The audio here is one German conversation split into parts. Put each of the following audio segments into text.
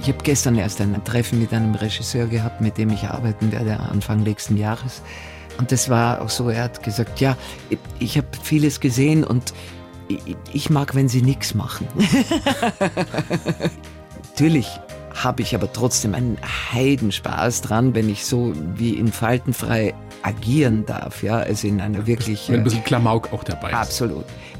Ich habe gestern erst ein Treffen mit einem Regisseur gehabt, mit dem ich arbeiten werde Anfang nächsten Jahres. Und das war auch so, er hat gesagt, ja, ich habe vieles gesehen und ich mag, wenn sie nichts machen. Natürlich habe ich aber trotzdem einen Heidenspaß dran, wenn ich so wie in Faltenfrei agieren darf, ja, also in einer wirklich... Wenn ein bisschen Klamauk auch dabei ist. Absolut.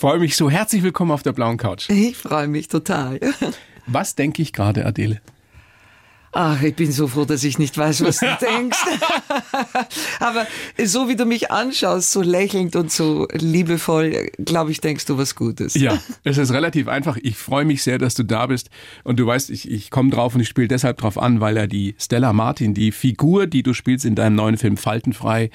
freue mich so. Herzlich willkommen auf der blauen Couch. Ich freue mich total. Was denke ich gerade, Adele? Ach, ich bin so froh, dass ich nicht weiß, was du denkst. Aber so wie du mich anschaust, so lächelnd und so liebevoll, glaube ich, denkst du was Gutes. Ja, es ist relativ einfach. Ich freue mich sehr, dass du da bist. Und du weißt, ich, ich komme drauf und ich spiele deshalb drauf an, weil er die Stella Martin, die Figur, die du spielst in deinem neuen Film Faltenfrei,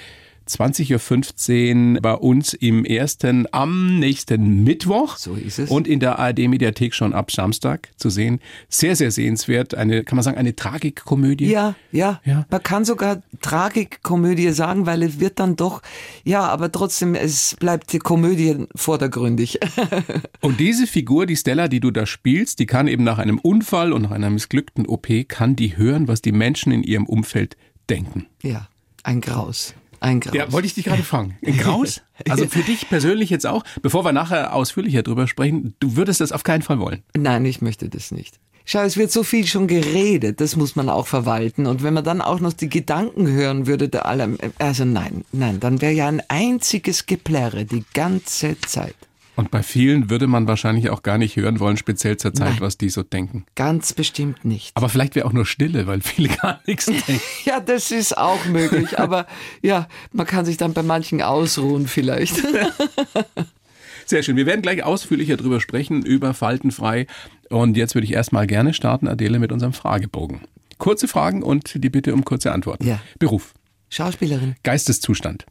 20.15 Uhr bei uns im ersten am nächsten Mittwoch. So ist es. Und in der ARD-Mediathek schon ab Samstag zu sehen. Sehr, sehr sehenswert. Eine, kann man sagen, eine Tragikkomödie? Ja, ja, ja. Man kann sogar Tragikkomödie sagen, weil es wird dann doch, ja, aber trotzdem, es bleibt die Komödie vordergründig. und diese Figur, die Stella, die du da spielst, die kann eben nach einem Unfall und nach einer missglückten OP, kann die hören, was die Menschen in ihrem Umfeld denken. Ja, ein Graus. Ein Graus. Ja, wollte ich dich gerade fragen. Ein Graus? Also für dich persönlich jetzt auch, bevor wir nachher ausführlicher drüber sprechen, du würdest das auf keinen Fall wollen. Nein, ich möchte das nicht. Schau, es wird so viel schon geredet, das muss man auch verwalten. Und wenn man dann auch noch die Gedanken hören würde, der allem, also nein, nein, dann wäre ja ein einziges Geplärre die ganze Zeit. Und bei vielen würde man wahrscheinlich auch gar nicht hören wollen, speziell zur Zeit, Nein, was die so denken. Ganz bestimmt nicht. Aber vielleicht wäre auch nur Stille, weil viele gar nichts denken. ja, das ist auch möglich. aber ja, man kann sich dann bei manchen ausruhen vielleicht. Sehr schön. Wir werden gleich ausführlicher drüber sprechen, über Faltenfrei. Und jetzt würde ich erstmal gerne starten, Adele, mit unserem Fragebogen. Kurze Fragen und die Bitte um kurze Antworten. Ja. Beruf. Schauspielerin. Geisteszustand.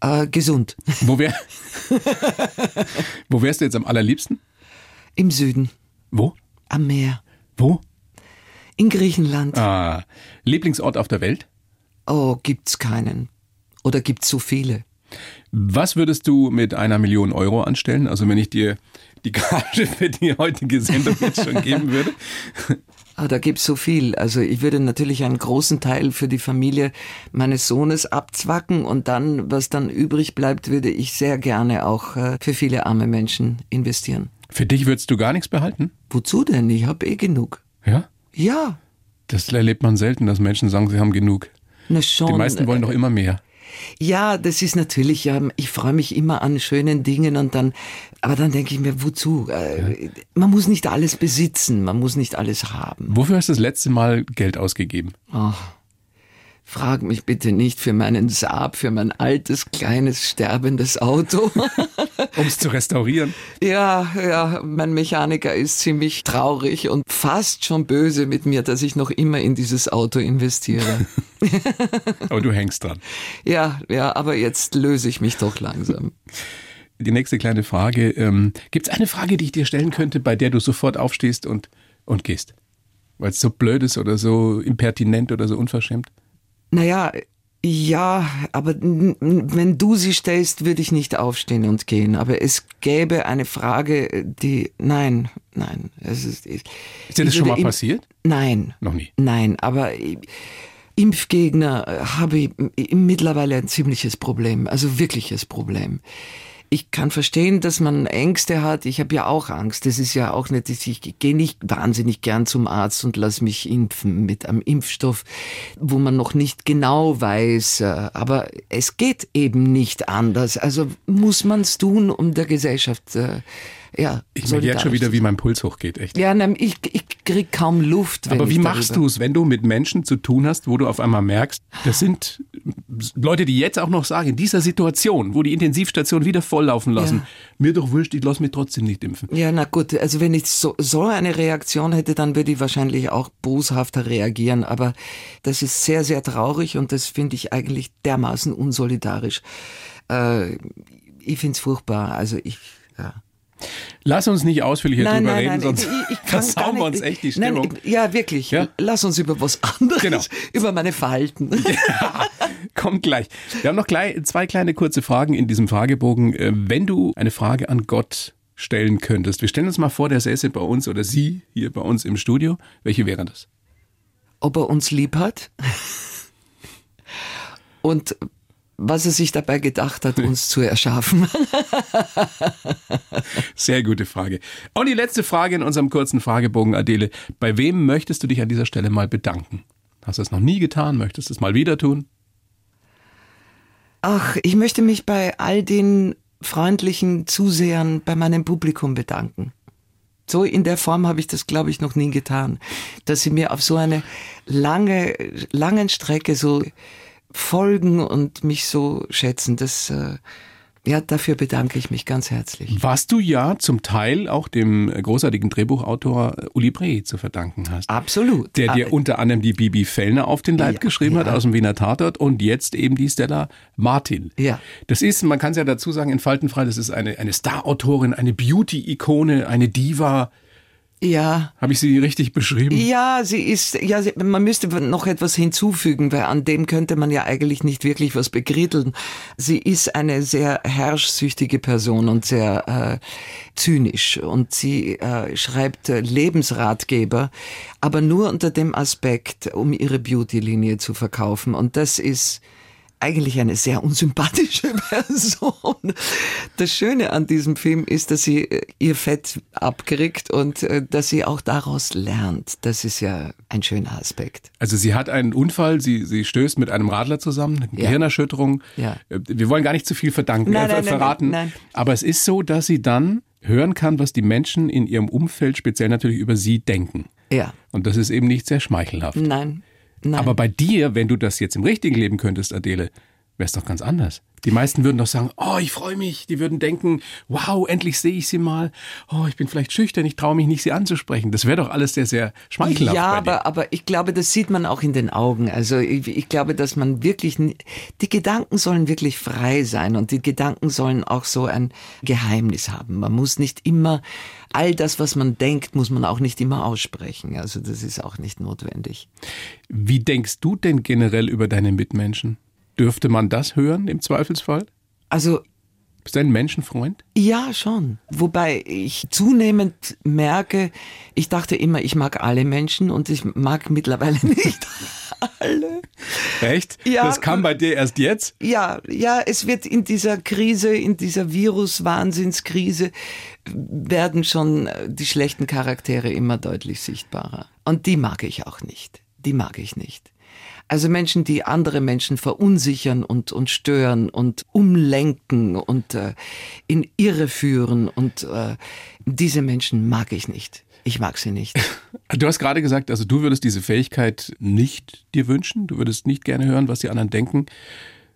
Äh, gesund. Wo, wär, wo wärst du jetzt am allerliebsten? Im Süden. Wo? Am Meer. Wo? In Griechenland. Ah, Lieblingsort auf der Welt? Oh, gibt's keinen. Oder gibt's so viele? Was würdest du mit einer Million Euro anstellen? Also wenn ich dir die Gage für die heutige Sendung jetzt schon geben würde? Ah, da gibt's so viel. Also ich würde natürlich einen großen Teil für die Familie meines Sohnes abzwacken und dann, was dann übrig bleibt, würde ich sehr gerne auch äh, für viele arme Menschen investieren. Für dich würdest du gar nichts behalten? Wozu denn? Ich habe eh genug. Ja? Ja. Das erlebt man selten, dass Menschen sagen, sie haben genug. Na schon. Die meisten wollen doch immer mehr. Ja, das ist natürlich, ja, ich freue mich immer an schönen Dingen und dann, aber dann denke ich mir, wozu? Äh, man muss nicht alles besitzen, man muss nicht alles haben. Wofür hast du das letzte Mal Geld ausgegeben? Ach, Frag mich bitte nicht für meinen Saab, für mein altes, kleines, sterbendes Auto. um es zu restaurieren? Ja, ja, mein Mechaniker ist ziemlich traurig und fast schon böse mit mir, dass ich noch immer in dieses Auto investiere. aber du hängst dran. Ja, ja, aber jetzt löse ich mich doch langsam. Die nächste kleine Frage. Ähm, Gibt es eine Frage, die ich dir stellen könnte, bei der du sofort aufstehst und, und gehst? Weil es so blöd ist oder so impertinent oder so unverschämt? Naja, ja, aber wenn du sie stellst, würde ich nicht aufstehen und gehen. Aber es gäbe eine Frage, die, nein, nein. Es ist, ist dir das schon mal passiert? Nein. Noch nie? Nein, aber Impfgegner habe ich mittlerweile ein ziemliches Problem, also wirkliches Problem ich kann verstehen, dass man Ängste hat. Ich habe ja auch Angst. Das ist ja auch nicht, ich gehe nicht wahnsinnig gern zum Arzt und lass mich impfen mit einem Impfstoff, wo man noch nicht genau weiß. Äh, aber es geht eben nicht anders. Also muss man es tun, um der Gesellschaft äh, ja, ich merke jetzt schon wieder, wie mein Puls hochgeht, echt. Ja, nein, ich, ich krieg kaum Luft. Aber wie machst du es, wenn du mit Menschen zu tun hast, wo du auf einmal merkst, das sind Leute, die jetzt auch noch sagen, in dieser Situation, wo die Intensivstation wieder volllaufen lassen, Ja. mir doch wurscht, ich lasse mich trotzdem nicht impfen. Ja, na gut, also wenn ich so, so eine Reaktion hätte, dann würde ich wahrscheinlich auch boshafter reagieren. Aber das ist sehr, sehr traurig und das finde ich eigentlich dermaßen unsolidarisch. Äh, ich finde es furchtbar. Also ich, ja. Lass uns nicht ausführlicher Nein, drüber nein, reden, nein, sonst ich, versauen wir uns echt die Nein, Stimmung. ich- ja, wirklich. Ja? Lass uns über was anderes, Genau. über meine Verhalten. Kommt gleich. Wir haben noch gleich zwei kleine kurze Fragen in diesem Fragebogen. Äh, Wenn du eine Frage an Gott stellen könntest, wir stellen uns mal vor, der säße bei uns oder sie hier bei uns im Studio. Welche wäre das? Ob er uns lieb hat und was er sich dabei gedacht hat, uns zu erschaffen. Sehr gute Frage. Und die letzte Frage in unserem kurzen Fragebogen, Adele. Bei wem möchtest du dich an dieser Stelle mal bedanken? Hast du es noch nie getan? Möchtest du es mal wieder tun? Ach, ich möchte mich bei all den freundlichen Zusehern bei meinem Publikum bedanken. So in der Form habe ich das, glaube ich, noch nie getan, dass sie mir auf so eine lange, langen Strecke so folgen und mich so schätzen. Das, äh, ja, dafür bedanke ich mich ganz herzlich. Was du ja zum Teil auch dem großartigen Drehbuchautor Uli Bree zu verdanken hast. Absolut. Der dir Ah, unter anderem die Bibi Fellner auf den Leib Ja, geschrieben hat ja. aus dem Wiener Tatort und jetzt eben die Stella Martin. Ja. Das ist, man kann es ja dazu sagen, in Faltenfrei, das ist eine, eine Star-Autorin, eine Beauty-Ikone, eine Diva. Ja. Habe ich sie richtig beschrieben? Ja, sie ist, ja, sie, man müsste noch etwas hinzufügen, weil an dem könnte man ja eigentlich nicht wirklich was begritteln. Sie ist eine sehr herrschsüchtige Person und sehr äh, zynisch und sie äh, schreibt äh, Lebensratgeber, aber nur unter dem Aspekt, um ihre Beauty-Linie zu verkaufen. Und das ist eigentlich eine sehr unsympathische Person. Das Schöne an diesem Film ist, dass sie äh, ihr Fett abkriegt und äh, dass sie auch daraus lernt. Das ist ja ein schöner Aspekt. Also sie hat einen Unfall, sie, sie stößt mit einem Radler zusammen, eine Ja. Gehirnerschütterung. Ja. Äh, Wir wollen gar nicht zu viel verdanken, Nein, nein, verraten. nein. Aber es ist so, dass sie dann hören kann, was die Menschen in ihrem Umfeld, speziell natürlich über sie, denken. Ja. Und das ist eben nicht sehr schmeichelhaft. Nein. Nein. Aber bei dir, wenn du das jetzt im richtigen Leben könntest, Adele, wäre es doch ganz anders. Die meisten würden doch sagen, oh, ich freue mich. Die würden denken, wow, endlich sehe ich sie mal. Oh, ich bin vielleicht schüchtern, ich traue mich nicht, sie anzusprechen. Das wäre doch alles sehr, sehr schmeichelhaft. ja, bei dir. aber, aber ich glaube, das sieht man auch in den Augen. Also ich, ich glaube, dass man wirklich, die Gedanken sollen wirklich frei sein und die Gedanken sollen auch so ein Geheimnis haben. Man muss nicht immer, all das, was man denkt, muss man auch nicht immer aussprechen. Also das ist auch nicht notwendig. Wie denkst du denn generell über deine Mitmenschen? Dürfte man das hören im Zweifelsfall? Also Bist du ein Menschenfreund? Ja, schon. Wobei ich zunehmend merke, ich dachte immer, ich mag alle Menschen und ich mag mittlerweile nicht alle. Echt? Ja. Das kam bei dir erst jetzt? Ja, ja, es wird in dieser Krise, in dieser Virus-Wahnsinnskrise werden schon äh, die schlechten Charaktere immer deutlich sichtbarer. Und die mag ich auch nicht. Die mag ich nicht. Also Menschen, die andere Menschen verunsichern und, und stören und umlenken und äh, in Irre führen und äh, diese Menschen mag ich nicht. Ich mag sie nicht. Du hast gerade gesagt, also du würdest diese Fähigkeit nicht dir wünschen. Du würdest nicht gerne hören, was die anderen denken.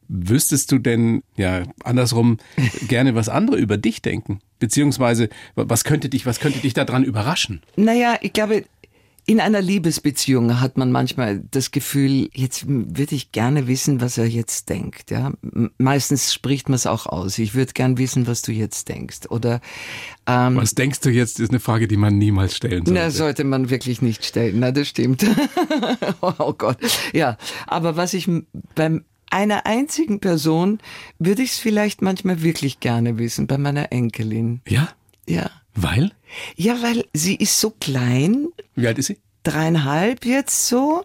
Wüsstest du denn, ja, andersrum, gerne, was andere über dich denken? Beziehungsweise, was könnte dich, was könnte dich daran überraschen? Naja, ich glaube, in einer Liebesbeziehung hat man manchmal das Gefühl, jetzt würde ich gerne wissen, was er jetzt denkt. Ja, meistens spricht man es auch aus. Ich würde gern wissen, was du jetzt denkst. Oder ähm, Was denkst du jetzt, ist eine Frage, die man niemals stellen sollte. na, sollte man wirklich nicht stellen. Na, das stimmt. oh Gott. Ja, aber was ich beim einer einzigen Person würde ich es vielleicht manchmal wirklich gerne wissen, bei meiner Enkelin. Ja? Ja. Weil? Ja, weil sie ist so klein, Wie alt ist sie? dreieinhalb jetzt so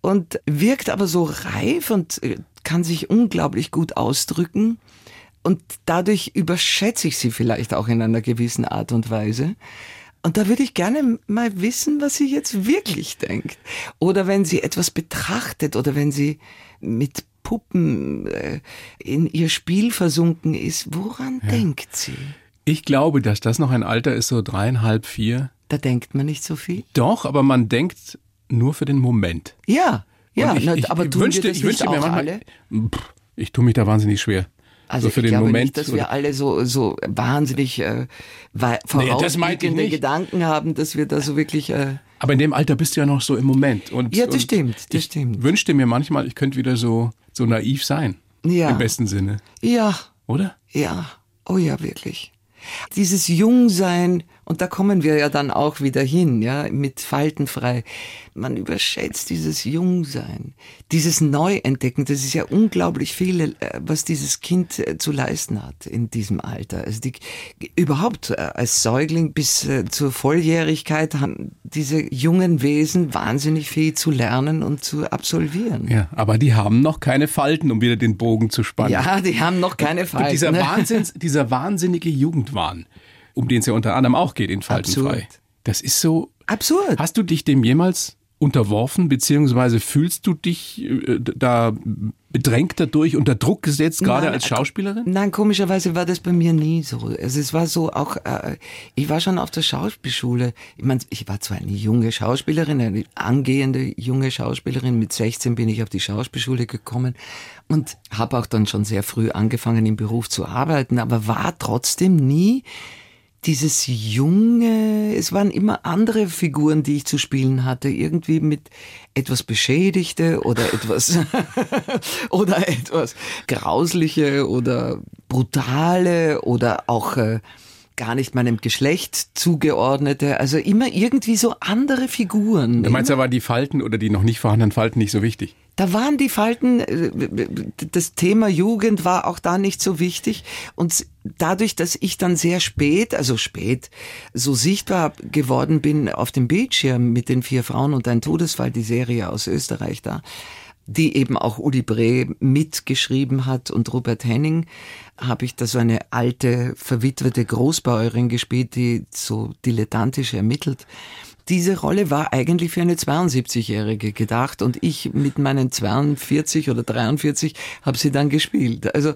und wirkt aber so reif und äh, kann sich unglaublich gut ausdrücken. Und dadurch überschätze ich sie vielleicht auch in einer gewissen Art und Weise. Und da würde ich gerne mal wissen, was sie jetzt wirklich denkt. Oder wenn sie etwas betrachtet oder wenn sie mit Puppen äh, in ihr Spiel versunken ist, woran denkt sie? Ich glaube, dass das noch ein Alter ist, so dreieinhalb, vier. Da denkt man nicht so viel. Doch, aber man denkt nur für den Moment. Ja, Ja, ich, na, ich, aber ich tun wünschte, wir das ich wünschte nicht mir manchmal, alle? Pff, ich tue mich da wahnsinnig schwer. Also so für ich den glaube Moment. nicht, dass oder- wir alle so, so wahnsinnig äh, vorausblickende nicht. Gedanken haben, dass wir da so wirklich... Äh, Aber in dem Alter bist du ja noch so im Moment. Und, Ja, das und stimmt, das ich stimmt. wünschte mir manchmal, ich könnte wieder so, so naiv sein. Ja. Im besten Sinne. ja, Oder? ja, oh ja, wirklich. Dieses Jungsein, und da kommen wir ja dann auch wieder hin, ja, mit faltenfrei. Man überschätzt dieses Jungsein, dieses Neuentdecken. Das ist ja unglaublich viel, äh, was dieses Kind äh, zu leisten hat in diesem Alter. Also die, überhaupt äh, als Säugling bis zur Volljährigkeit haben diese jungen Wesen wahnsinnig viel zu lernen und zu absolvieren. Ja, aber die haben noch keine Falten, um wieder den Bogen zu spannen. Ja, die haben noch keine Falten. Und dieser? Wahnsinns, dieser wahnsinnige Jugendwahn, um den es ja unter anderem auch geht in Faltenfrei. Absurd. Das ist so. Absurd. Hast du dich dem jemals unterworfen, beziehungsweise fühlst du dich äh, da bedrängt dadurch, unter Druck gesetzt, gerade Nein, als Schauspielerin? Nein, komischerweise war das bei mir nie so. Also es war so auch, äh, ich war schon auf der Schauspielschule. Ich meine, ich war zwar eine junge Schauspielerin, eine angehende junge Schauspielerin. Mit 16 bin ich auf die Schauspielschule gekommen und habe auch dann schon sehr früh angefangen, im Beruf zu arbeiten, aber war trotzdem nie dieses junge, es waren immer andere Figuren, die ich zu spielen hatte, irgendwie mit etwas Beschädigte oder etwas oder etwas grausliche oder brutale oder auch äh, gar nicht meinem Geschlecht zugeordnete, also immer irgendwie so andere Figuren. Du meinst, da waren die Falten oder die noch nicht vorhandenen Falten nicht so wichtig? Da waren die Falten, äh, das Thema Jugend war auch da nicht so wichtig. Und dadurch, dass ich dann sehr spät, also spät, so sichtbar geworden bin auf dem Bildschirm mit den vier Frauen und ein Todesfall, die Serie aus Österreich da, die eben auch Uli Bre mitgeschrieben hat und Robert Henning, habe ich da so eine alte, verwitwete Großbäuerin gespielt, die so dilettantisch ermittelt. Diese Rolle war eigentlich für eine 72-Jährige gedacht und ich mit meinen 42 oder 43 habe sie dann gespielt. Also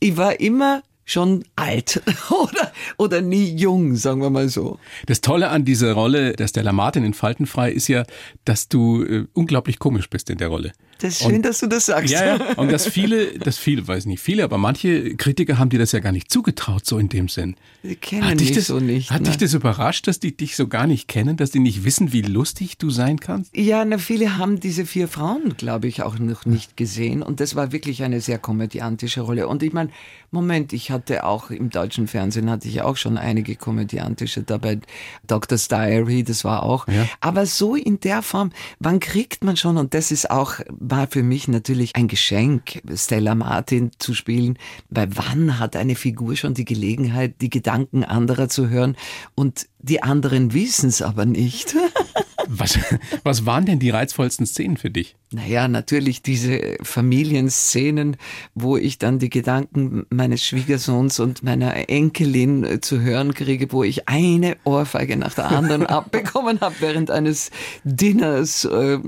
ich war immer schon alt oder, oder nie jung, sagen wir mal so. Das Tolle an dieser Rolle der Stella Martin in Faltenfrei ist ja, dass du äh, unglaublich komisch bist in der Rolle. Das ist schön, Und- dass du das sagst. Ja, ja. Und dass viele, das viele, weiß nicht viele, aber manche Kritiker haben dir das ja gar nicht zugetraut, so in dem Sinn. Die kennen Hat dich das, so nicht. hat ne? dich das überrascht, dass die dich so gar nicht kennen, dass die nicht wissen, wie lustig du sein kannst? Ja, na, viele haben diese vier Frauen, glaube ich, auch noch nicht gesehen. Und das war wirklich eine sehr komödiantische Rolle. Und ich meine, Moment, ich hatte auch im deutschen Fernsehen hatte ich auch schon einige komödiantische dabei. Doctor's Diary, das war auch. Ja. Aber so in der Form, wann kriegt man schon, und das ist auch, war für mich natürlich ein Geschenk, Stella Martin zu spielen, weil wann hat eine Figur schon die Gelegenheit, die Gedanken anderer zu hören und die anderen wissen es aber nicht. Was, was waren denn die reizvollsten Szenen für dich? Naja, natürlich diese Familienszenen, wo ich dann die Gedanken meines Schwiegersohns und meiner Enkelin äh, zu hören kriege, wo ich eine Ohrfeige nach der anderen abbekommen habe während eines Dinners, äh,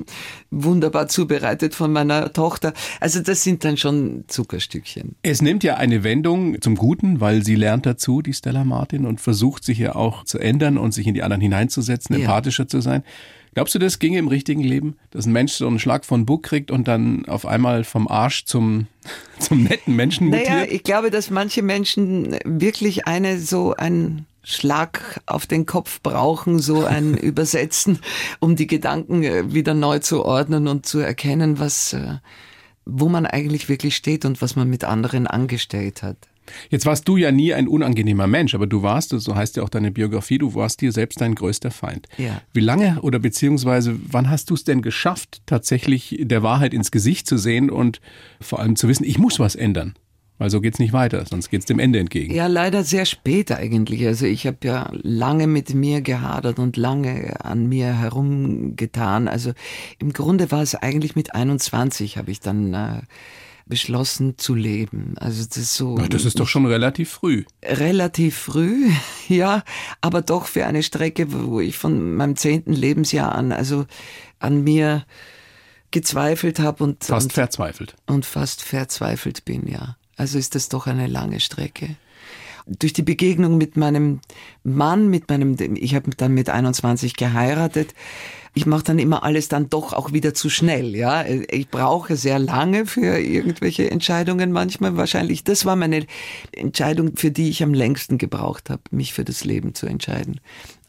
wunderbar zubereitet von meiner Tochter. Also das sind dann schon Zuckerstückchen. Es nimmt ja eine Wendung zum Guten, weil sie lernt dazu, die Stella Martin, und versucht sich ja auch zu ändern und sich in die anderen hineinzusetzen, Ja. empathischer zu sein. Glaubst du, das ginge im richtigen Leben? Dass ein Mensch so einen Schlag von Bug kriegt und dann auf einmal vom Arsch zum, zum netten Menschen mutiert? Naja, ich glaube, dass manche Menschen wirklich eine so ein Schlag auf den Kopf brauchen, so ein Übersetzen, um die Gedanken äh, wieder neu zu ordnen und zu erkennen, was, äh, wo man eigentlich wirklich steht und was man mit anderen angestellt hat. Jetzt warst du ja nie ein unangenehmer Mensch, aber du warst, so heißt ja auch deine Biografie, du warst dir selbst dein größter Feind. Ja. Wie lange oder beziehungsweise wann hast du es denn geschafft, tatsächlich der Wahrheit ins Gesicht zu sehen und vor allem zu wissen, ich muss was ändern? Weil so geht's nicht weiter, sonst geht's dem Ende entgegen. Ja, leider sehr spät eigentlich. Also ich habe ja lange mit mir gehadert und lange an mir herumgetan. Also im Grunde war es eigentlich mit 21 habe ich dann äh, beschlossen zu leben. Also das ist so. Das ist doch schon relativ früh. relativ früh, ja, aber doch für eine Strecke, wo ich von meinem zehnten Lebensjahr an, also an mir gezweifelt habe und, Fast und, verzweifelt. und fast verzweifelt bin, ja. Also ist das doch eine lange Strecke. Durch die Begegnung mit meinem Mann, mit meinem, ich habe dann mit 21 geheiratet, ich mache dann immer alles dann doch auch wieder zu schnell. Ja, ich brauche sehr lange für irgendwelche Entscheidungen manchmal. Wahrscheinlich, das war meine Entscheidung, für die ich am längsten gebraucht habe, mich für das Leben zu entscheiden.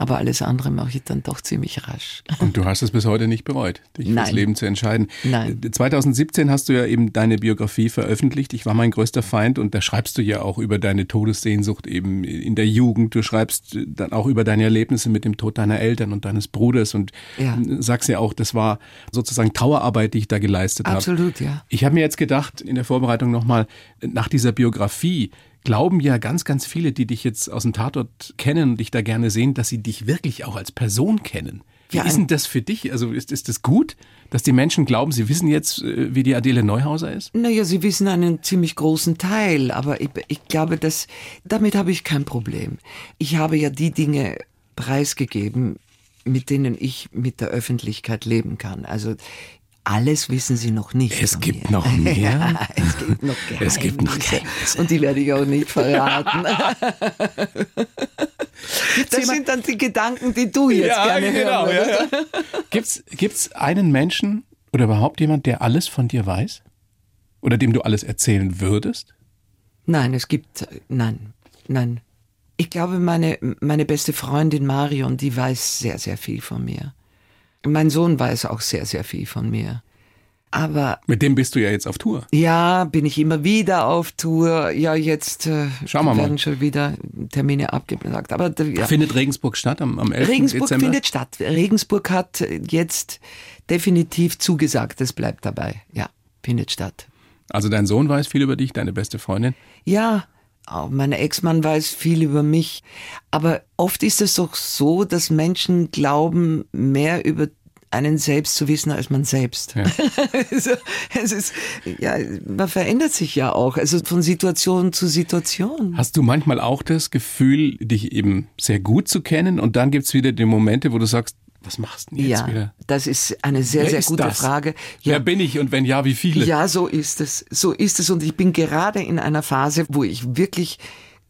Aber alles andere mache ich dann doch ziemlich rasch. Und du hast es bis heute nicht bereut, dich Nein. fürs Leben zu entscheiden. Nein. 2017 hast du ja eben deine Biografie veröffentlicht. Ich war mein größter Feind und da schreibst du ja auch über deine Todessehnsucht eben in der Jugend. Du schreibst dann auch über deine Erlebnisse mit dem Tod deiner Eltern und deines Bruders und Ja. sagst ja auch, das war sozusagen Trauerarbeit, die ich da geleistet habe. Absolut, ja. Ich habe mir jetzt gedacht, in der Vorbereitung nochmal, nach dieser Biografie glauben ja ganz, ganz viele, die dich jetzt aus dem Tatort kennen und dich da gerne sehen, dass sie dich wirklich auch als Person kennen. Wie Ja, ist denn das für dich? Also ist, ist das gut, dass die Menschen glauben, sie wissen jetzt, äh, wie die Adele Neuhauser ist? Naja, Sie wissen einen ziemlich großen Teil, aber ich, ich glaube, dass damit habe ich kein Problem. Ich habe ja die Dinge preisgegeben, mit denen ich mit der Öffentlichkeit leben kann. Also alles wissen Sie noch nicht. Es von gibt mir. noch mehr? Ja, es gibt noch Geheimnisse. Es gibt noch Geheimnisse. Und die werde ich auch nicht verraten. Das sind dann die Gedanken, die du jetzt gerne hören würdest. Gibt's, gibt's einen Menschen oder überhaupt jemand, der alles von dir weiß? Oder dem du alles erzählen würdest? Nein, es gibt, nein, nein. Ich glaube, meine, meine beste Freundin Marion, die weiß sehr, sehr viel von mir. Mein Sohn weiß auch sehr, sehr viel von mir. Aber Mit dem bist du ja jetzt auf Tour. ja, bin ich immer wieder auf Tour. Ja, jetzt äh, Schauen wir mal. werden schon wieder Termine abgesagt. Aber ja. Findet Regensburg statt am, am 11. Regensburg Dezember? findet statt. Regensburg hat jetzt definitiv zugesagt. Es bleibt dabei. Ja, findet statt. Also dein Sohn weiß viel über dich, deine beste Freundin. Ja, mein Ex-Mann weiß viel über mich. Aber oft ist es doch so, dass Menschen glauben, mehr über einen selbst zu wissen als man selbst. Ja. also, es ist, ja, man verändert sich ja auch, also von Situation zu Situation. Hast du manchmal auch das Gefühl, dich eben sehr gut zu kennen und dann gibt's wieder die Momente, wo du sagst, was machst du denn jetzt ja, wieder? das ist eine sehr, Wer sehr gute das? Frage. Wer Ja, bin ich und wenn ja, wie viele? Ja, so ist es. So ist es. Und ich bin gerade in einer Phase, wo ich wirklich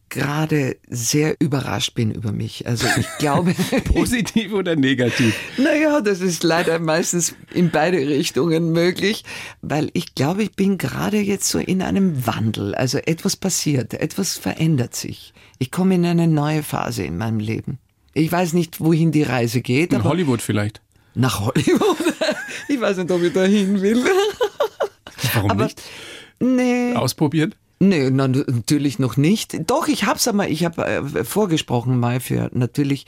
gerade sehr überrascht bin über mich. Also ich glaube, Positiv oder negativ? naja, das ist leider meistens in beide Richtungen möglich, weil ich glaube, ich bin gerade jetzt so in einem Wandel. Also etwas passiert, etwas verändert sich. Ich komme in eine neue Phase in meinem Leben. Ich weiß nicht, wohin die Reise geht, In Hollywood vielleicht. nach Hollywood. Ich weiß nicht, ob ich dahin will. Warum Aber- nicht? Nee. Ausprobieren? Nee, na, natürlich noch nicht. Doch, ich hab's aber, ich habe äh, vorgesprochen mal für natürlich,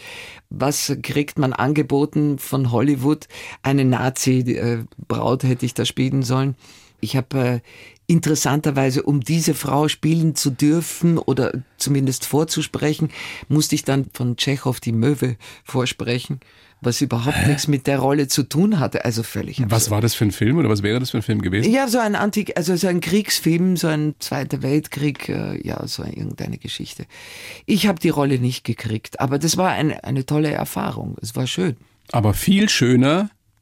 was kriegt man angeboten von Hollywood? Eine Nazi-Braut hätte ich da spielen sollen. Ich habe äh, interessanterweise, um diese Frau spielen zu dürfen oder zumindest vorzusprechen, musste ich dann von Tschechow die Möwe vorsprechen, was überhaupt nichts mit der Rolle zu tun hatte. Also völlig absurd. Was war das für ein Film oder was wäre das für ein Film gewesen? Ja, so ein Antik, also so ein Kriegsfilm, so ein Zweiter Weltkrieg, äh, ja, so irgendeine Geschichte. Ich habe die Rolle nicht gekriegt, aber das war eine, eine tolle Erfahrung. Es war schön. Aber viel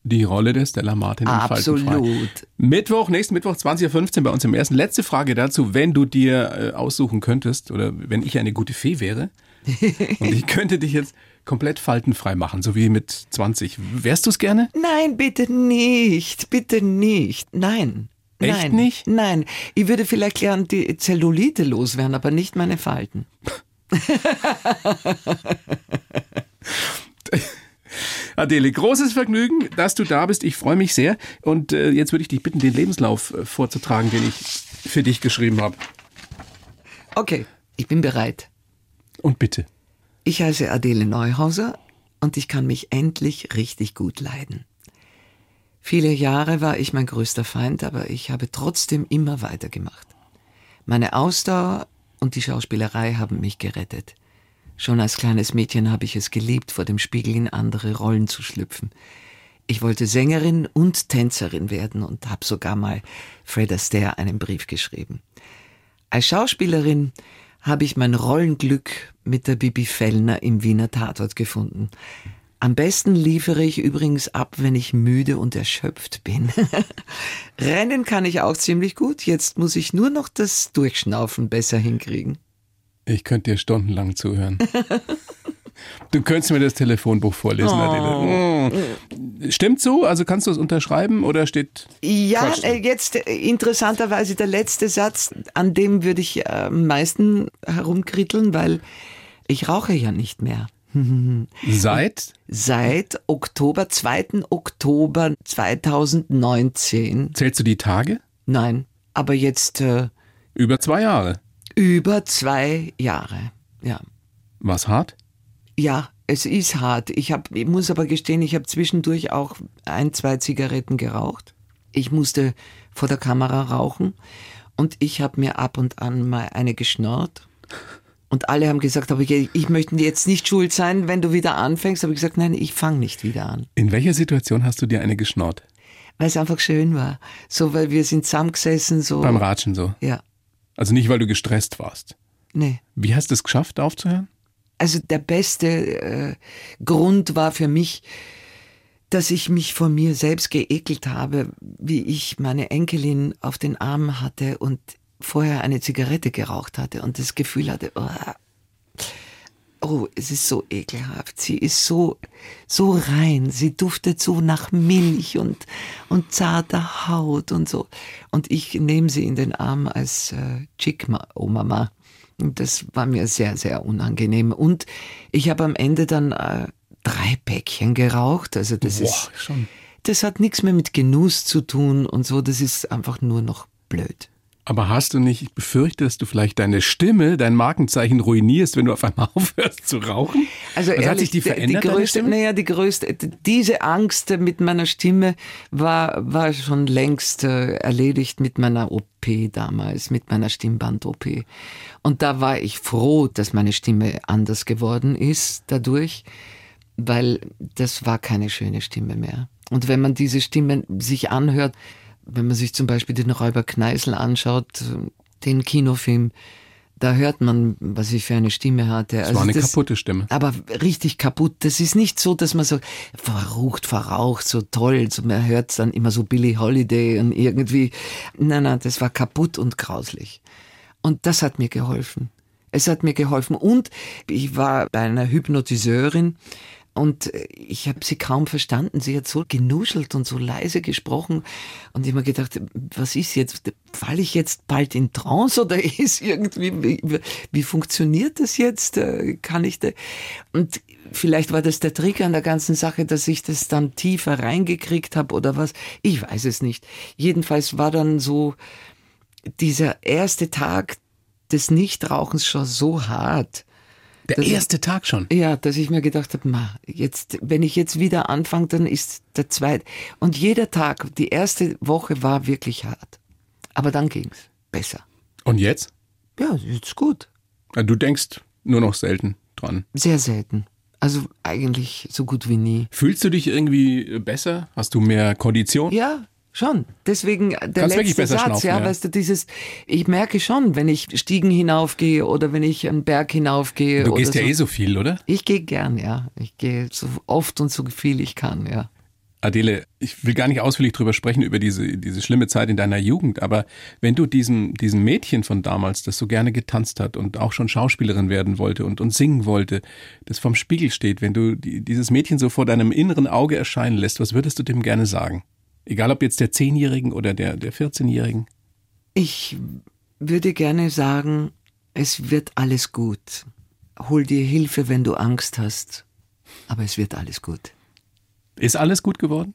die Rolle der Stella Martin in Faltenfrei. Absolut. Mittwoch, nächsten Mittwoch 20.15 Uhr bei uns im ersten. Letzte Frage dazu, wenn du dir äh, aussuchen könntest oder wenn ich eine gute Fee wäre und ich könnte dich jetzt komplett faltenfrei machen, so wie mit 20. Wärst du es gerne? Nein, bitte nicht, bitte nicht. Nein. Echt Nein, nicht? Nein. Ich würde vielleicht gern die Zellulite loswerden, aber nicht meine Falten. Adele, großes Vergnügen, dass du da bist. Ich freue mich sehr. Und äh, jetzt würde ich dich bitten, den Lebenslauf äh, vorzutragen, den ich für dich geschrieben habe. Okay, ich bin bereit. Und bitte. Ich heiße Adele Neuhauser und ich kann mich endlich richtig gut leiden. Viele Jahre war ich mein größter Feind, aber ich habe trotzdem immer weitergemacht. Meine Ausdauer und die Schauspielerei haben mich gerettet. Schon als kleines Mädchen habe ich es geliebt, vor dem Spiegel in andere Rollen zu schlüpfen. Ich wollte Sängerin und Tänzerin werden und habe sogar mal Fred Astaire einen Brief geschrieben. Als Schauspielerin habe ich mein Rollenglück mit der Bibi Fellner im Wiener Tatort gefunden. Am besten liefere ich übrigens ab, wenn ich müde und erschöpft bin. Rennen kann ich auch ziemlich gut. Jetzt muss ich nur noch das Durchschnaufen besser hinkriegen. Ich könnte dir stundenlang zuhören. Du könntest mir das Telefonbuch vorlesen, Adele. Mm. Stimmt so? Also kannst du es unterschreiben oder steht. Ja, äh, jetzt äh, interessanterweise der letzte Satz, an dem würde ich am meisten herumkritteln, weil ich rauche ja nicht mehr. Seit Seit Oktober, 2. Oktober 2019. zählst du die Tage? Nein, aber jetzt äh, Über zwei Jahre. Über zwei Jahre. Ja. Was hart? Ja, es ist hart. Ich, hab, ich muss aber gestehen, ich habe zwischendurch auch ein, zwei Zigaretten geraucht. Ich musste vor der Kamera rauchen und ich habe mir ab und an mal eine geschnurrt. Und alle haben gesagt, aber ich, ich möchte jetzt nicht schuld sein, wenn du wieder anfängst. Aber ich gesagt, nein, ich fange nicht wieder an. In welcher Situation hast du dir eine geschnort? Weil es einfach schön war. So, weil wir sind zusammengesessen, so. Beim Ratschen so. Ja, Also nicht, weil du gestresst warst. nee. Wie hast du es geschafft, aufzuhören? Also der beste äh, Grund war für mich, dass ich mich vor mir selbst geekelt habe, wie ich meine Enkelin auf den Armen hatte und vorher eine Zigarette geraucht hatte und das Gefühl hatte, oh, oh es ist so ekelhaft. Sie ist so, so rein. Sie duftet so nach Milch und, und zarter Haut und so. Und ich nehme sie in den Arm als äh, Chick-Mama. Und das war mir sehr, sehr unangenehm. Und ich habe am Ende dann äh, drei Päckchen geraucht. Also das Boah, ist, schon. das hat nichts mehr mit Genuss zu tun und so. Das ist einfach nur noch blöd. Aber hast du nicht, ich befürchte, dass du vielleicht deine Stimme, dein Markenzeichen ruinierst, wenn du auf einmal aufhörst zu rauchen? Also hat ehrlich, sich die verändert, die größte, naja, die größte, diese Angst mit meiner Stimme war, war schon längst äh, erledigt mit meiner OP damals, mit meiner Stimmband-OP. Und da war ich froh, dass meine Stimme anders geworden ist dadurch, weil das war keine schöne Stimme mehr. Und wenn man diese Stimme sich anhört, wenn man sich zum Beispiel den Räuber Kneißl anschaut, den Kinofilm, da hört man, was ich für eine Stimme hatte. Das war eine kaputte Stimme. Aber richtig kaputt. Das ist nicht so, dass man so verrucht, verraucht, so toll. So, man hört dann immer so Billie Holiday und irgendwie. Nein, nein, das war kaputt und grauslich. Und das hat mir geholfen. Es hat mir geholfen. Und ich war bei einer Hypnotiseurin und ich habe sie kaum verstanden. Sie hat so genuschelt und so leise gesprochen. Und ich habe mir gedacht, was ist jetzt? Falle ich jetzt bald in Trance oder ist irgendwie, wie, wie funktioniert das jetzt? Äh, Kann ich da? Und vielleicht war das der Trick an der ganzen Sache, dass ich das dann tiefer reingekriegt habe oder was. Ich weiß es nicht. Jedenfalls war dann so dieser erste Tag des Nichtrauchens schon so hart. Der Das- erste Tag schon. Ja, dass ich mir gedacht habe, ma, jetzt, wenn ich jetzt wieder anfange, dann ist der zweite. Und jeder Tag, die erste Woche war wirklich hart. Aber dann ging's besser. Und jetzt? Ja, jetzt gut. Du denkst nur noch selten dran. Sehr selten. Also eigentlich so gut wie nie. Fühlst du dich irgendwie besser? Hast du mehr Kondition? Ja, schon. Deswegen der Kannst letzte Satz, ja, ja. weißt du, dieses, ich merke schon, wenn ich Stiegen hinaufgehe oder wenn ich einen Berg hinaufgehe. Du gehst oder ja so. eh so viel, oder? Ich gehe gern, ja. Ich gehe so oft und so viel ich kann, ja. Adele, ich will gar nicht ausführlich drüber sprechen, über diese, diese schlimme Zeit in deiner Jugend, aber wenn du diesem, diesem Mädchen von damals, das so gerne getanzt hat und auch schon Schauspielerin werden wollte und, und singen wollte, das vorm Spiegel steht, wenn du die, dieses Mädchen so vor deinem inneren Auge erscheinen lässt, was würdest du dem gerne sagen? Egal ob jetzt der Zehnjährigen oder der, der 14-Jährigen. Ich würde gerne sagen, es wird alles gut. Hol dir Hilfe, wenn du Angst hast. Aber es wird alles gut. Ist alles gut geworden?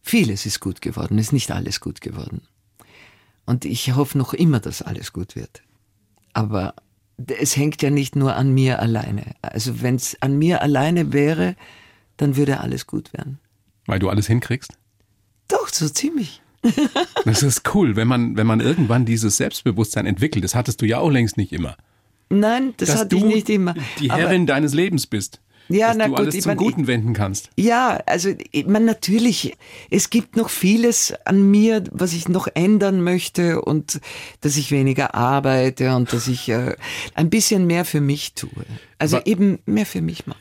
Vieles ist gut geworden, ist nicht alles gut geworden. Und ich hoffe noch immer, dass alles gut wird. Aber es hängt ja nicht nur an mir alleine. Also wenn es an mir alleine wäre, dann würde alles gut werden. Weil du alles hinkriegst? Doch, so ziemlich. Das ist cool, wenn man, wenn man irgendwann dieses Selbstbewusstsein entwickelt. Das hattest du ja auch längst nicht immer. Nein, das Dass hatte du ich nicht immer. die Aber- Herrin deines Lebens bist. Ja, dass na du gut, alles zum mein, Guten wenden kannst. Ja, also ich man natürlich, es gibt noch vieles an mir, was ich noch ändern möchte und dass ich weniger arbeite und dass ich äh, ein bisschen mehr für mich tue. Also Aber- eben mehr für mich mache.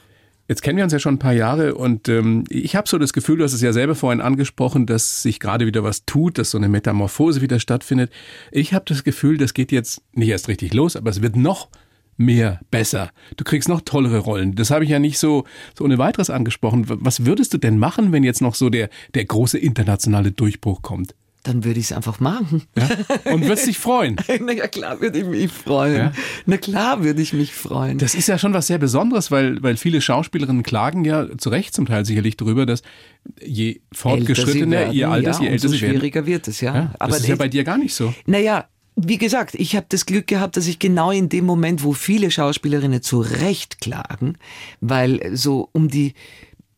Jetzt kennen wir uns ja schon ein paar Jahre und ähm, ich habe so das Gefühl, du hast es ja selber vorhin angesprochen, dass sich gerade wieder was tut, dass so eine Metamorphose wieder stattfindet. Ich habe das Gefühl, das geht jetzt nicht erst richtig los, aber es wird noch mehr, besser. Du kriegst noch tollere Rollen. Das habe ich ja nicht so, so ohne weiteres angesprochen. Was würdest du denn machen, wenn jetzt noch so der, der große internationale Durchbruch kommt? Dann würde ich es einfach machen. Ja? Und würdest dich freuen? Na ja, klar würde ich mich freuen. Ja? Na klar würde ich mich freuen. Das ist ja schon was sehr Besonderes, weil, weil viele Schauspielerinnen klagen ja zu Recht zum Teil sicherlich darüber, dass je fortgeschrittener ihr Alter ist, je älter sie werden. schwieriger wird es, ja. ja Aber das ist ja bei dir gar nicht so. Naja, wie gesagt, ich habe das Glück gehabt, dass ich genau in dem Moment, wo viele Schauspielerinnen zu Recht klagen, weil so um die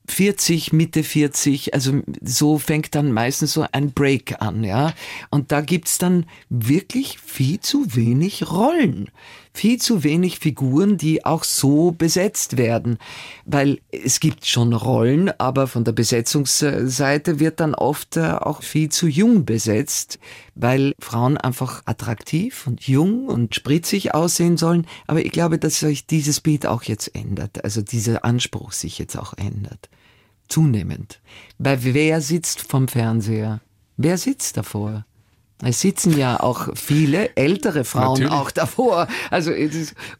40, Mitte 40, also so fängt dann meistens so ein Break an, ja. Und da gibt's dann wirklich viel zu wenig Rollen, viel zu wenig Figuren, die auch so besetzt werden. Weil es gibt schon Rollen, aber von der Besetzungsseite wird dann oft äh, auch viel zu jung besetzt, weil Frauen einfach attraktiv und jung und spritzig aussehen sollen. Aber ich glaube, dass sich dieses Bild auch jetzt ändert, also dieser Anspruch sich jetzt auch ändert zunehmend. Weil wer sitzt vom Fernseher? Wer sitzt davor? Es sitzen ja auch viele ältere Frauen Natürlich. auch davor. Also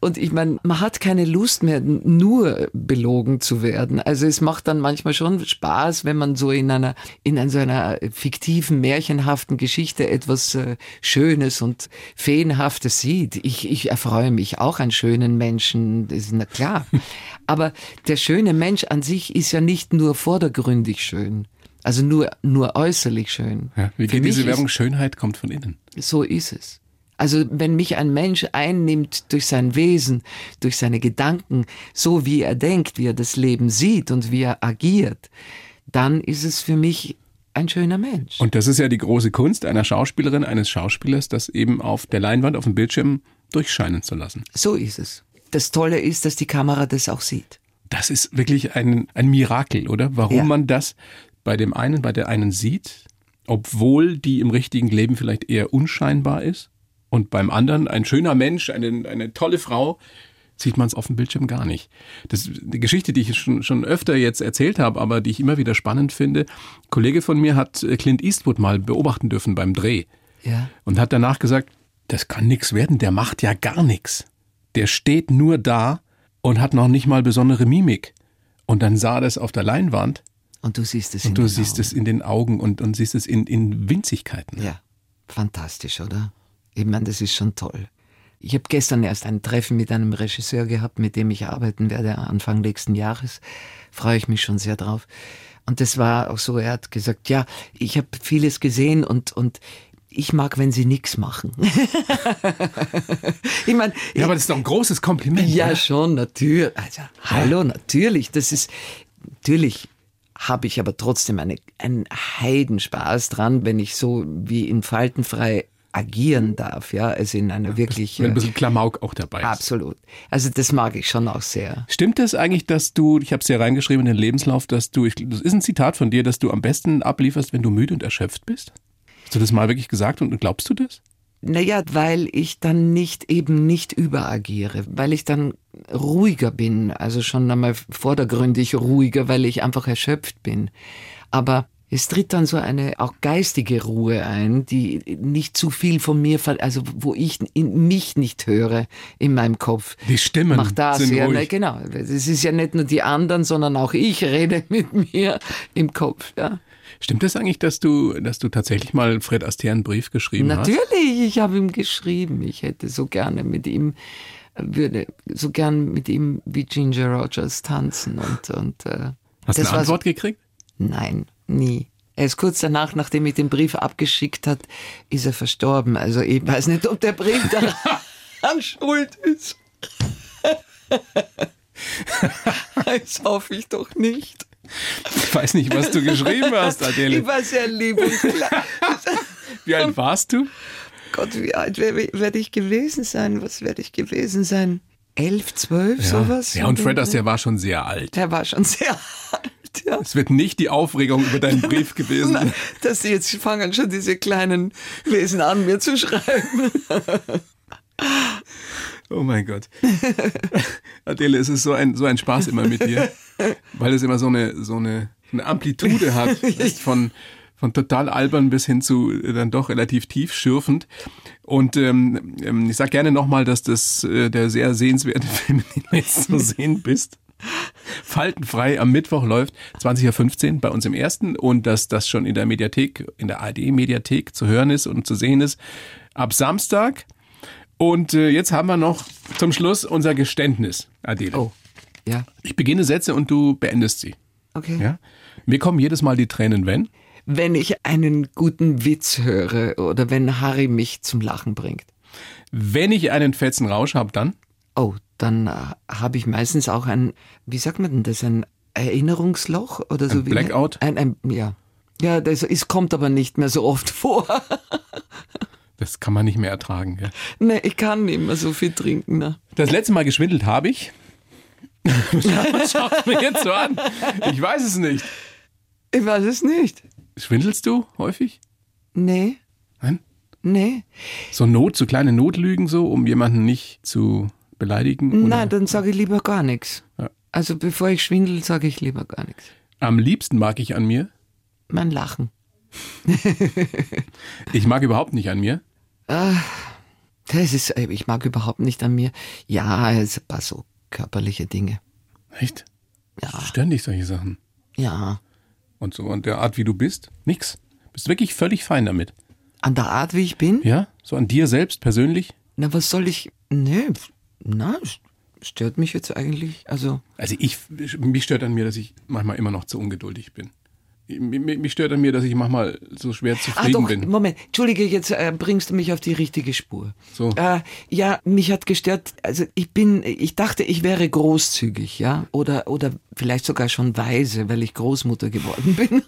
und ich meine, man hat keine Lust mehr, nur belogen zu werden. Also es macht dann manchmal schon Spaß, wenn man so in einer in so einer fiktiven märchenhaften Geschichte etwas äh, Schönes und feenhaftes sieht. Ich, ich erfreue mich auch an schönen Menschen, das ist na klar. Aber der schöne Mensch an sich ist ja nicht nur vordergründig schön. Also nur, nur äußerlich schön. Ja, wie geht diese Werbung? Schönheit kommt von innen. So ist es. Also wenn mich ein Mensch einnimmt durch sein Wesen, durch seine Gedanken, so wie er denkt, wie er das Leben sieht und wie er agiert, dann ist es für mich ein schöner Mensch. Und das ist ja die große Kunst einer Schauspielerin, eines Schauspielers, das eben auf der Leinwand, auf dem Bildschirm durchscheinen zu lassen. So ist es. Das Tolle ist, dass die Kamera das auch sieht. Das ist wirklich ein, ein Mirakel, oder? Warum ja. man das bei dem einen, bei der einen sieht, obwohl die im richtigen Leben vielleicht eher unscheinbar ist. Und beim anderen ein schöner Mensch, eine, eine tolle Frau, sieht man es auf dem Bildschirm gar nicht. Das ist eine Geschichte, die ich schon, schon öfter jetzt erzählt habe, aber die ich immer wieder spannend finde. Ein Kollege von mir hat äh, Clint Eastwood mal beobachten dürfen beim Dreh. Ja. Und hat danach gesagt, das kann nichts werden, der macht ja gar nichts. Der steht nur da und hat noch nicht mal besondere Mimik. Und dann sah das auf der Leinwand und du siehst es in Und du siehst Augen. es in den Augen und, und siehst es in, in Winzigkeiten. Ja, fantastisch, oder? Ich meine, das ist schon toll. Ich habe gestern erst ein Treffen mit einem Regisseur gehabt, mit dem ich arbeiten werde Anfang nächsten Jahres. Freue ich mich schon sehr drauf. Und das war auch so, er hat gesagt, ja, ich habe vieles gesehen und, und ich mag, wenn sie nichts machen. ich meine, ja, aber das ist doch ein großes Kompliment. Ja, oder? schon, natürlich. Also, hallo, natürlich. Das ist natürlich habe ich aber trotzdem eine, einen Heidenspaß dran, wenn ich so wie in Faltenfrei agieren darf, ja, also in einer wirklich. Wenn ein bisschen Klamauk auch dabei ist. Absolut. Also das mag ich schon auch sehr. Stimmt es eigentlich, dass du, ich habe es ja reingeschrieben in den Lebenslauf, dass du, ich, das ist ein Zitat von dir, dass du am besten ablieferst, wenn du müde und erschöpft bist? Hast du das mal wirklich gesagt und glaubst du das? Naja, weil ich dann nicht eben nicht überagiere, weil ich dann ruhiger bin, also schon einmal vordergründig ruhiger, weil ich einfach erschöpft bin. Aber es tritt dann so eine auch geistige Ruhe ein, die nicht zu viel von mir, also wo ich mich nicht höre in meinem Kopf. Die Stimmen macht das sind ja, ruhig. Ne, genau. Es ist ja nicht nur die anderen, sondern auch ich rede mit mir im Kopf. Ja. Stimmt es das eigentlich, dass du, dass du tatsächlich mal Fred Astaire einen Brief geschrieben Natürlich, hast? Natürlich, ich habe ihm geschrieben. Ich hätte so gerne mit ihm würde so gern mit ihm wie Ginger Rogers tanzen und und äh, Hast du eine Antwort so, gekriegt? Nein, nie. Er ist kurz danach, nachdem ich den Brief abgeschickt hat, ist er verstorben. Also ich weiß nicht, ob der Brief daran schuld ist. das hoffe ich doch nicht. Ich weiß nicht, was du geschrieben hast, Adele. Ich war sehr lieb und klar. Wie alt warst du? Gott, wie alt werde ich gewesen sein? Was werde ich gewesen sein? Elf, zwölf, ja. sowas? Ja, und Fred Astaire war schon sehr alt. Er war schon sehr alt. Ja. Es wird nicht die Aufregung über deinen Brief gewesen sein. Dass sie jetzt fangen schon diese kleinen Wesen an, mir zu schreiben. Oh mein Gott. Adele, es ist so ein, so ein Spaß immer mit dir, weil es immer so eine, so eine, eine Amplitude hat von, von total albern bis hin zu äh, dann doch relativ tief schürfend. Und ähm, ähm, ich sag gerne nochmal, dass das äh, der sehr sehenswerte Film, den du jetzt zu sehen bist. Faltenfrei am Mittwoch läuft, 20.15 Uhr bei uns im ersten und dass das schon in der Mediathek, in der ARD-Mediathek zu hören ist und zu sehen ist ab Samstag. Und äh, jetzt haben wir noch zum Schluss unser Geständnis, Adele. Oh, ja, Ich beginne Sätze und du beendest sie. okay. Ja? Mir kommen jedes Mal die Tränen, wenn. Wenn ich einen guten Witz höre oder wenn Harry mich zum Lachen bringt. Wenn ich einen fetzen Rausch habe, dann. Oh, dann äh, habe ich meistens auch ein, wie sagt man denn das, ein Erinnerungsloch oder so Ein wie Blackout? Ein, ein, ja. Ja, das es kommt aber nicht mehr so oft vor. Das kann man nicht mehr ertragen. Gell? nee, ich kann nicht mehr so viel trinken. Ne? Das letzte Mal geschwindelt habe ich. Was schaust du mir jetzt so an? Ich weiß es nicht. Ich weiß es nicht. Schwindelst du häufig? Nee, Nein? nee. So Not, so kleine Notlügen so, um jemanden nicht zu beleidigen? Oder? Nein, dann sage ich lieber gar nichts. Ja. Also bevor ich schwindel, sage ich lieber gar nichts. Am liebsten mag ich an mir. Mein Lachen. Ich mag überhaupt nicht an mir. Das ist, äh, ich mag überhaupt nicht an mir. Ja, es ist ein paar so körperliche Dinge. Echt? Ja, Ständig solche Sachen. ja. Und so an der Art, wie du bist? Nix. Bist wirklich völlig fein damit. An der Art, wie ich bin? Ja? So an dir selbst persönlich? Na, was soll ich? Nee, na, stört mich jetzt eigentlich. Also, Also ich, mich stört an mir, dass ich manchmal immer noch zu ungeduldig bin. Mich mich stört an mir, dass ich manchmal so schwer ah zufrieden doch, bin. Moment, entschuldige, jetzt äh, bringst du mich auf die richtige Spur. So. Äh, ja, mich hat gestört, also ich bin, ich dachte, ich wäre großzügig, ja, oder, oder vielleicht sogar schon weise, weil ich Großmutter geworden bin.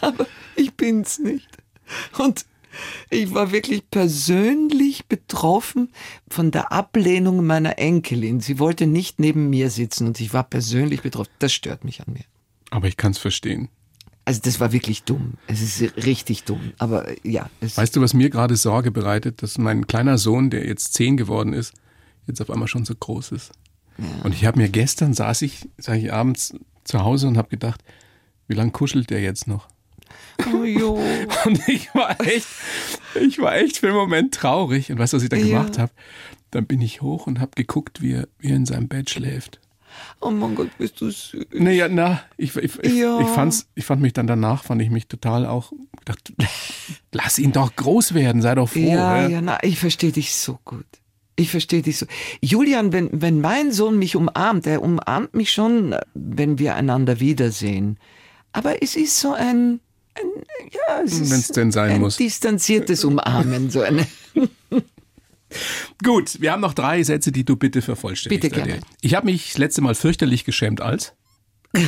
Aber ich bin's nicht. Und ich war wirklich persönlich betroffen von der Ablehnung meiner Enkelin. Sie wollte nicht neben mir sitzen und ich war persönlich betroffen. Das stört mich an mir. Aber ich kann es verstehen. Also das war wirklich dumm. Es ist richtig dumm. Aber ja, Weißt du, was mir gerade Sorge bereitet, dass mein kleiner Sohn, der jetzt zehn geworden ist, jetzt auf einmal schon so groß ist. Und ich habe mir gestern saß ich, saß ich abends zu Hause und habe gedacht, wie lange kuschelt der jetzt noch? Oh, jo. Und ich war echt, ich war echt für einen Moment traurig. Und weißt du, was ich dann Ja. gemacht habe? Dann bin ich hoch und habe geguckt, wie er, wie er in seinem Bett schläft. Oh mein Gott, bist du süß. Naja, na, ich, ich, ich, Ja. ich, fand's, ich fand mich dann danach, fand ich mich total auch, gedacht, lass ihn doch groß werden, sei doch froh. ja, ja, na, ich verstehe dich so gut. Ich verstehe dich so. Julian, wenn, wenn mein Sohn mich umarmt, er umarmt mich schon, wenn wir einander wiedersehen. Aber es ist so ein, ja, es ist Wenn's denn sein ein muss. distanziertes Umarmen, so eine. Gut, wir haben noch drei Sätze, die du bitte vervollständigst. Bitte gerne. Ich habe mich das letzte Mal fürchterlich geschämt als.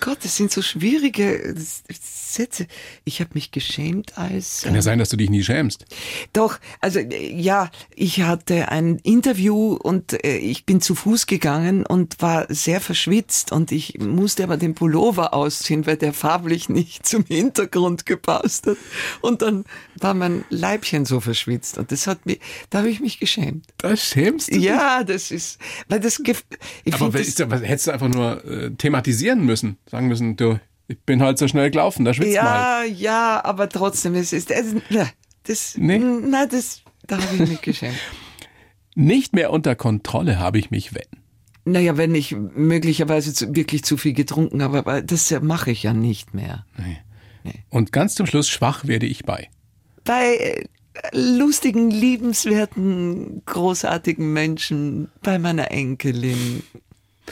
Gott, das sind so schwierige Sätze. Ich habe mich geschämt als. Kann ja sein, dass du dich nie schämst. Doch, also äh, ja, ich hatte ein Interview und äh, ich bin zu Fuß gegangen und war sehr verschwitzt und ich musste aber den Pullover ausziehen, weil der farblich nicht zum Hintergrund gepasst hat. Und dann war mein Leibchen so verschwitzt und das hat mich, da habe ich mich geschämt. Da schämst du dich? Ja, das ist, weil das, ich Aber find was das, ist, was hättest du einfach nur äh, thematisieren müssen. Sagen müssen, du, ich bin halt so schnell gelaufen, da schwitzt mal. ja, ja, aber trotzdem, es ist, es, das, Nee? na, das, da habe ich mich geschämt. Nicht mehr unter Kontrolle habe ich mich, wenn. Naja, wenn ich möglicherweise zu, wirklich zu viel getrunken habe, aber das ja mache ich ja nicht mehr. Und ganz zum Schluss schwach werde ich bei. Bei äh, lustigen, liebenswerten, großartigen Menschen, bei meiner Enkelin.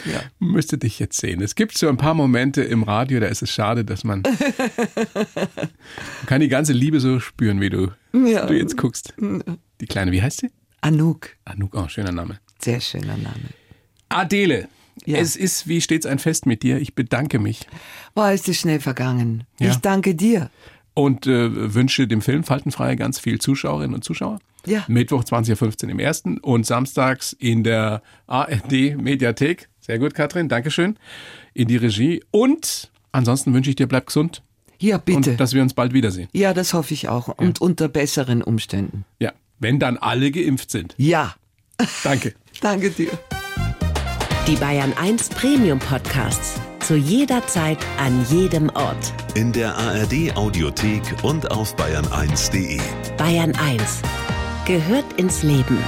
Ja. Müsste dich jetzt sehen. Es gibt so ein paar Momente im Radio, da ist es schade, dass man, man kann die ganze Liebe so spüren, wie du, Ja. du jetzt guckst. Die kleine, wie heißt sie? Anouk, Anouk, oh, schöner Name. sehr schöner Name. Adele, Ja. es ist wie stets ein Fest mit dir. Ich bedanke mich Boah, ist es schnell vergangen. Ja. Ich danke dir. und äh, wünsche dem Film Faltenfrei ganz viel Zuschauerinnen und Zuschauer. Ja. Mittwoch 20.15 Uhr im ersten und samstags in der ARD Mediathek. Sehr gut, Katrin, Dankeschön. In die Regie. Und ansonsten wünsche ich dir, bleib gesund Ja, bitte. und dass wir uns bald wiedersehen. ja, das hoffe ich auch. Und unter besseren Umständen. Ja, wenn dann alle geimpft sind. Ja, Danke. danke dir. Die Bayern 1 Premium Podcasts. zu jeder Zeit an jedem Ort. In der ARD Audiothek und auf bayern1.de. Bayern 1 gehört ins Leben.